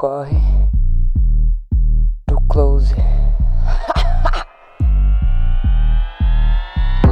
corre do close.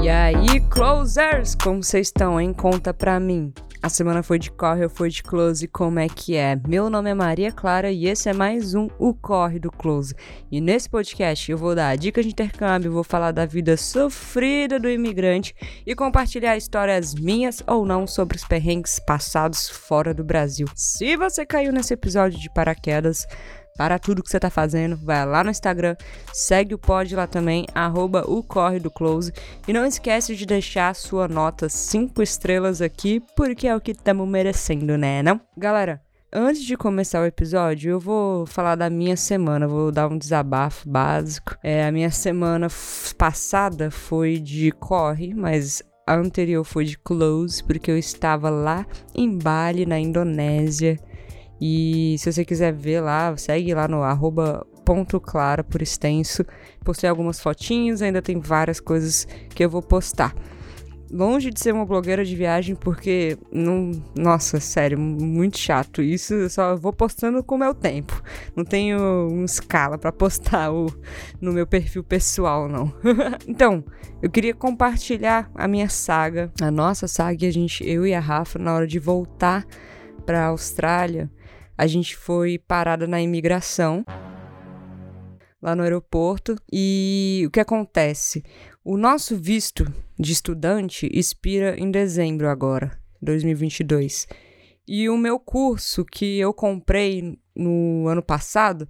E aí, closers, como vocês estão, hein? Conta pra mim. A semana foi de corre ou foi de close? Como é que é? Meu nome é Maria Clara e esse é mais um O Corre do Close. E nesse podcast eu vou dar dicas de intercâmbio, vou falar da vida sofrida do imigrante e compartilhar histórias minhas ou não sobre os perrengues passados fora do Brasil. Se você caiu nesse episódio de paraquedas, para tudo que você tá fazendo, vai lá no Instagram, segue o pod lá também, arroba o Corre do Close. E não esquece de deixar sua nota 5 estrelas aqui, porque é o que estamos merecendo, né, não? Galera, Antes de começar o episódio, eu vou falar da minha semana, vou dar um desabafo básico. É, a minha semana passada foi de corre, mas a anterior foi de close, porque eu estava lá em Bali, na Indonésia, e se você quiser ver lá, segue lá no arroba ponto por extenso. Postei algumas fotinhos, ainda tem várias coisas que eu vou postar. Longe de ser uma blogueira de viagem, porque não. Nossa, sério, muito chato. Isso eu só vou postando com o meu tempo. Não tenho uma escala para postar o, no meu perfil pessoal, não. então, eu queria compartilhar a minha saga, a nossa saga, a gente, eu e a Rafa, na hora de voltar para a Austrália a gente foi parada na imigração lá no aeroporto e o que acontece? O nosso visto de estudante expira em dezembro agora, 2022. E o meu curso que eu comprei no ano passado,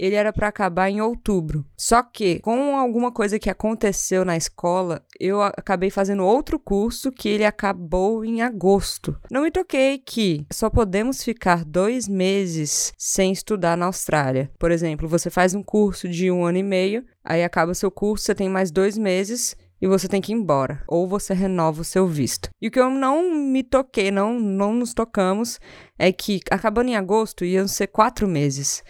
ele era para acabar em outubro. Só que, com alguma coisa que aconteceu na escola, eu acabei fazendo outro curso que ele acabou em agosto. Não me toquei que só podemos ficar dois meses sem estudar na Austrália. Por exemplo, você faz um curso de um ano e meio, aí acaba seu curso, você tem mais dois meses e você tem que ir embora, ou você renova o seu visto. E o que eu não me toquei, não, não nos tocamos, é que acabando em agosto iam ser quatro meses.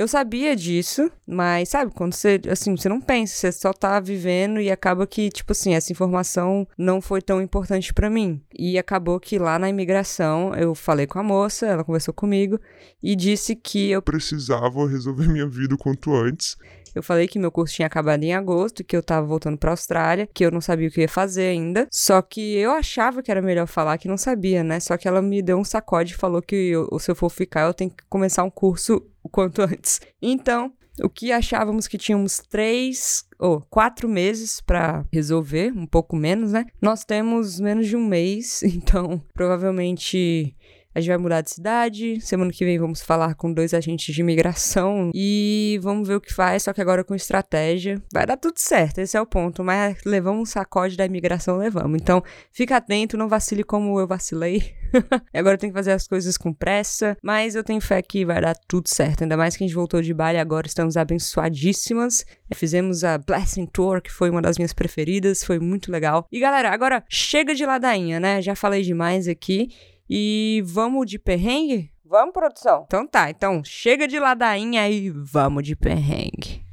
Eu sabia disso, mas sabe, quando você, assim, você não pensa, você só tá vivendo e acaba que, tipo assim, essa informação não foi tão importante para mim. E acabou que lá na imigração eu falei com a moça, ela conversou comigo e disse que eu precisava resolver minha vida o quanto antes eu falei que meu curso tinha acabado em agosto, que eu tava voltando pra Austrália, que eu não sabia o que ia fazer ainda. Só que eu achava que era melhor falar que não sabia, né? Só que ela me deu um sacode e falou que eu, se eu for ficar, eu tenho que começar um curso o quanto antes. Então, o que achávamos que tínhamos três ou oh, quatro meses para resolver, um pouco menos, né? Nós temos menos de um mês, então provavelmente a gente vai mudar de cidade. Semana que vem vamos falar com dois agentes de imigração e vamos ver o que faz, só que agora com estratégia. Vai dar tudo certo, esse é o ponto. Mas levamos um sacode da imigração, levamos. Então, fica atento, não vacile como eu vacilei. agora eu tenho que fazer as coisas com pressa, mas eu tenho fé que vai dar tudo certo. Ainda mais que a gente voltou de Bali agora, estamos abençoadíssimas. Fizemos a Blessing Tour, que foi uma das minhas preferidas, foi muito legal. E galera, agora chega de ladainha, né? Já falei demais aqui. E vamos de perrengue? Vamos, produção? Então tá, então chega de ladainha e vamos de perrengue.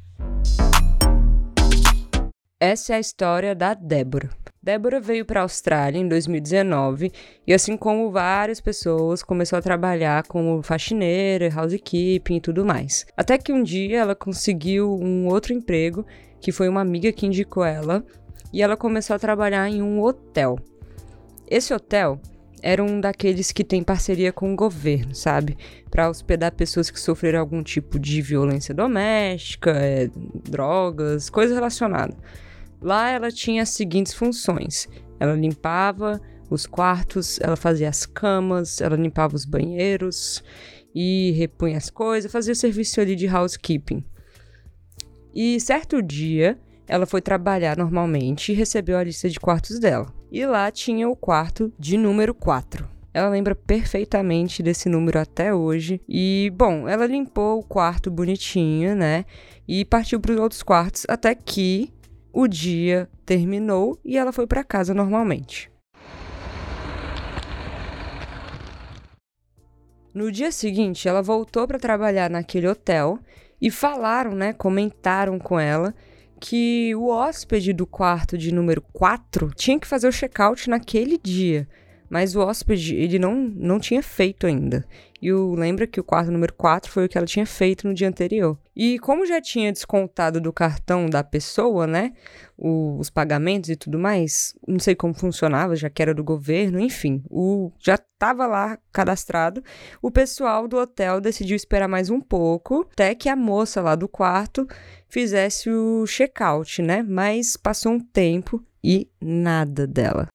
Essa é a história da Débora. Débora veio para a Austrália em 2019 e, assim como várias pessoas, começou a trabalhar como faxineira, housekeeping e tudo mais. Até que um dia ela conseguiu um outro emprego, que foi uma amiga que indicou ela, e ela começou a trabalhar em um hotel. Esse hotel era um daqueles que tem parceria com o governo, sabe? Para hospedar pessoas que sofreram algum tipo de violência doméstica, é, drogas, coisa relacionada. Lá ela tinha as seguintes funções: ela limpava os quartos, ela fazia as camas, ela limpava os banheiros e repunha as coisas, fazia o serviço ali de housekeeping. E certo dia, ela foi trabalhar normalmente e recebeu a lista de quartos dela. E lá tinha o quarto de número 4. Ela lembra perfeitamente desse número até hoje. E, bom, ela limpou o quarto bonitinho, né? E partiu para os outros quartos até que o dia terminou e ela foi para casa normalmente. No dia seguinte, ela voltou para trabalhar naquele hotel e falaram, né, comentaram com ela que o hóspede do quarto de número 4 tinha que fazer o check-out naquele dia. Mas o hóspede, ele não, não tinha feito ainda. E o, lembra que o quarto número 4 foi o que ela tinha feito no dia anterior. E como já tinha descontado do cartão da pessoa, né? O, os pagamentos e tudo mais, não sei como funcionava, já que era do governo, enfim, o, já estava lá cadastrado. O pessoal do hotel decidiu esperar mais um pouco, até que a moça lá do quarto fizesse o check-out, né? Mas passou um tempo e nada dela.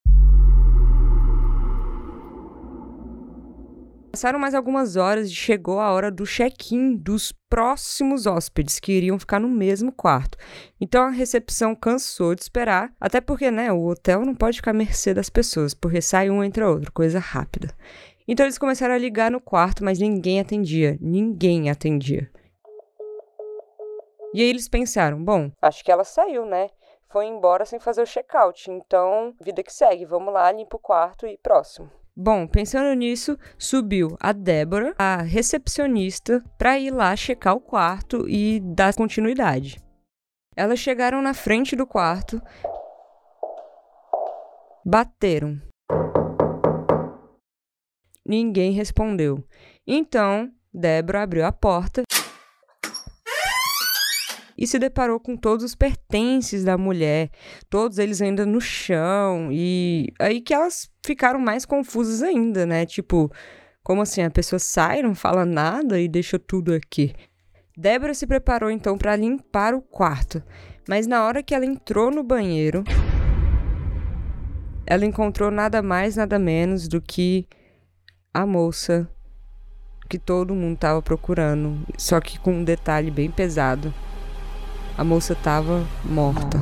Passaram mais algumas horas e chegou a hora do check-in dos próximos hóspedes que iriam ficar no mesmo quarto. Então a recepção cansou de esperar, até porque, né, o hotel não pode ficar à mercê das pessoas, porque sai um entre outro, coisa rápida. Então eles começaram a ligar no quarto, mas ninguém atendia, ninguém atendia. E aí eles pensaram, bom, acho que ela saiu, né? Foi embora sem fazer o check-out, então vida que segue, vamos lá, limpa o quarto e próximo. Bom, pensando nisso, subiu a Débora, a recepcionista, para ir lá checar o quarto e dar continuidade. Elas chegaram na frente do quarto, bateram. Ninguém respondeu. Então, Débora abriu a porta e se deparou com todos os pertences da mulher, todos eles ainda no chão, e aí que elas ficaram mais confusas ainda, né? Tipo, como assim? A pessoa sai, não fala nada e deixa tudo aqui. Débora se preparou então para limpar o quarto, mas na hora que ela entrou no banheiro, ela encontrou nada mais, nada menos do que a moça que todo mundo estava procurando, só que com um detalhe bem pesado a moça estava morta.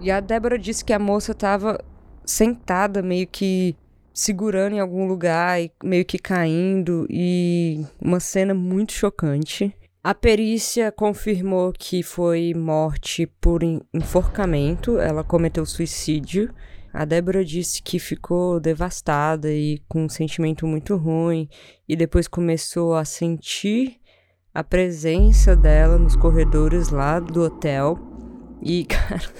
E a Débora disse que a moça estava sentada, meio que segurando em algum lugar e meio que caindo, e uma cena muito chocante. A perícia confirmou que foi morte por enforcamento, ela cometeu suicídio. A Débora disse que ficou devastada e com um sentimento muito ruim, e depois começou a sentir a presença dela nos corredores lá do hotel. E, cara.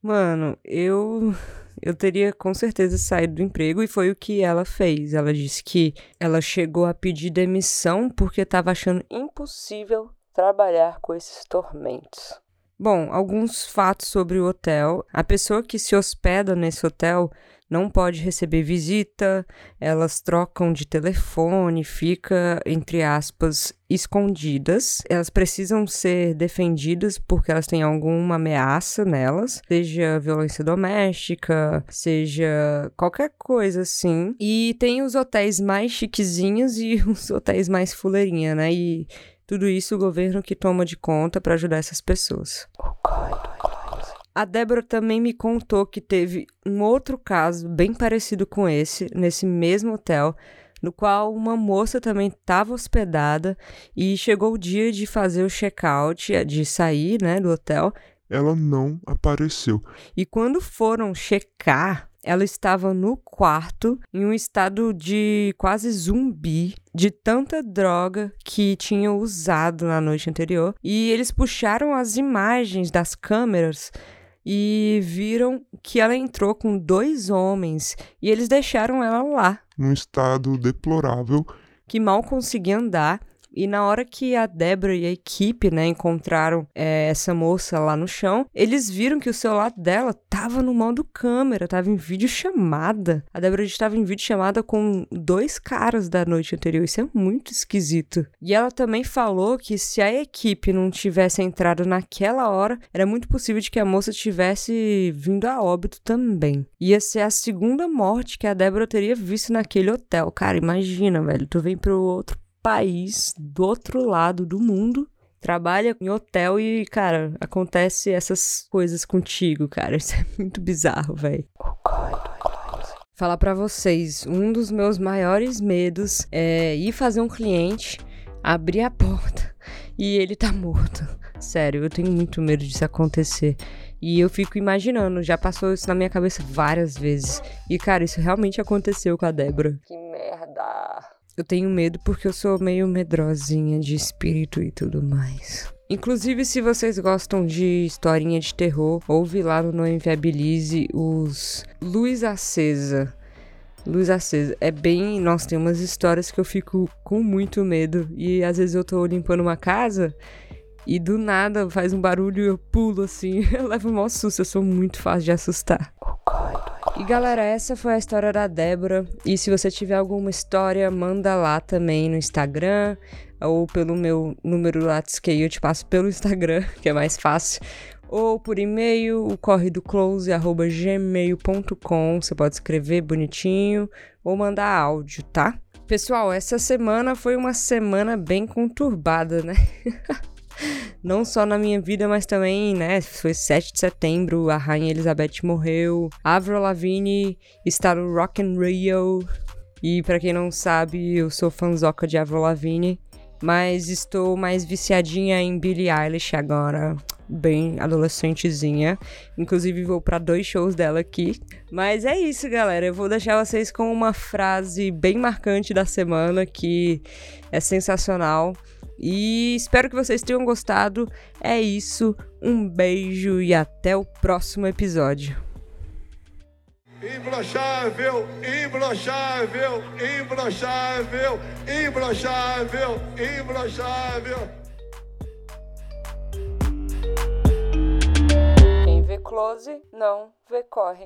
Mano, eu. Eu teria com certeza saído do emprego e foi o que ela fez. Ela disse que ela chegou a pedir demissão porque estava achando impossível trabalhar com esses tormentos. Bom, alguns fatos sobre o hotel. A pessoa que se hospeda nesse hotel não pode receber visita, elas trocam de telefone, fica, entre aspas, escondidas. Elas precisam ser defendidas porque elas têm alguma ameaça nelas, seja violência doméstica, seja qualquer coisa assim. E tem os hotéis mais chiquezinhos e os hotéis mais fuleirinha, né? E tudo isso o governo que toma de conta para ajudar essas pessoas. A Débora também me contou que teve um outro caso bem parecido com esse, nesse mesmo hotel, no qual uma moça também estava hospedada e chegou o dia de fazer o check-out, de sair né, do hotel. Ela não apareceu. E quando foram checar, ela estava no quarto em um estado de quase zumbi, de tanta droga que tinha usado na noite anterior. E eles puxaram as imagens das câmeras e viram que ela entrou com dois homens e eles deixaram ela lá. Num estado deplorável. Que mal conseguia andar e na hora que a Débora e a equipe, né, encontraram é, essa moça lá no chão, eles viram que o celular dela tava no modo câmera, tava em vídeo chamada. A Débora estava em vídeo chamada com dois caras da noite anterior. Isso é muito esquisito. E ela também falou que se a equipe não tivesse entrado naquela hora, era muito possível de que a moça tivesse vindo a óbito também. Ia ser a segunda morte que a Débora teria visto naquele hotel. Cara, imagina, velho. Tu vem pro outro país do outro lado do mundo, trabalha em hotel e, cara, acontece essas coisas contigo, cara. Isso é muito bizarro, velho. Falar para vocês, um dos meus maiores medos é ir fazer um cliente, abrir a porta e ele tá morto. Sério, eu tenho muito medo disso acontecer. E eu fico imaginando, já passou isso na minha cabeça várias vezes. E, cara, isso realmente aconteceu com a Débora. Que merda. Eu tenho medo porque eu sou meio medrosinha de espírito e tudo mais. Inclusive, se vocês gostam de historinha de terror, ouve lá no Não Inviabilize os Luz Acesa. Luz Acesa. É bem. Nossa, tem umas histórias que eu fico com muito medo. E às vezes eu tô limpando uma casa e do nada faz um barulho e eu pulo assim. Eu levo um maior susto, eu sou muito fácil de assustar. E galera, essa foi a história da Débora. E se você tiver alguma história, manda lá também no Instagram ou pelo meu número Lattes que eu te passo pelo Instagram, que é mais fácil. Ou por e-mail, o corre do close@gmail.com. Você pode escrever bonitinho ou mandar áudio, tá? Pessoal, essa semana foi uma semana bem conturbada, né? não só na minha vida, mas também, né, foi 7 de setembro, a Rainha Elizabeth morreu, Avril Lavigne está no Rock in Rio, e para quem não sabe, eu sou fanzoca de Avril Lavigne, mas estou mais viciadinha em Billie Eilish agora, bem adolescentezinha. Inclusive vou para dois shows dela aqui. Mas é isso, galera. Eu vou deixar vocês com uma frase bem marcante da semana que é sensacional. E espero que vocês tenham gostado. É isso, um beijo e até o próximo episódio. Imbrochável, imbrochável, imbrochável, imbrochável, imbrochável. Close, não vê corre.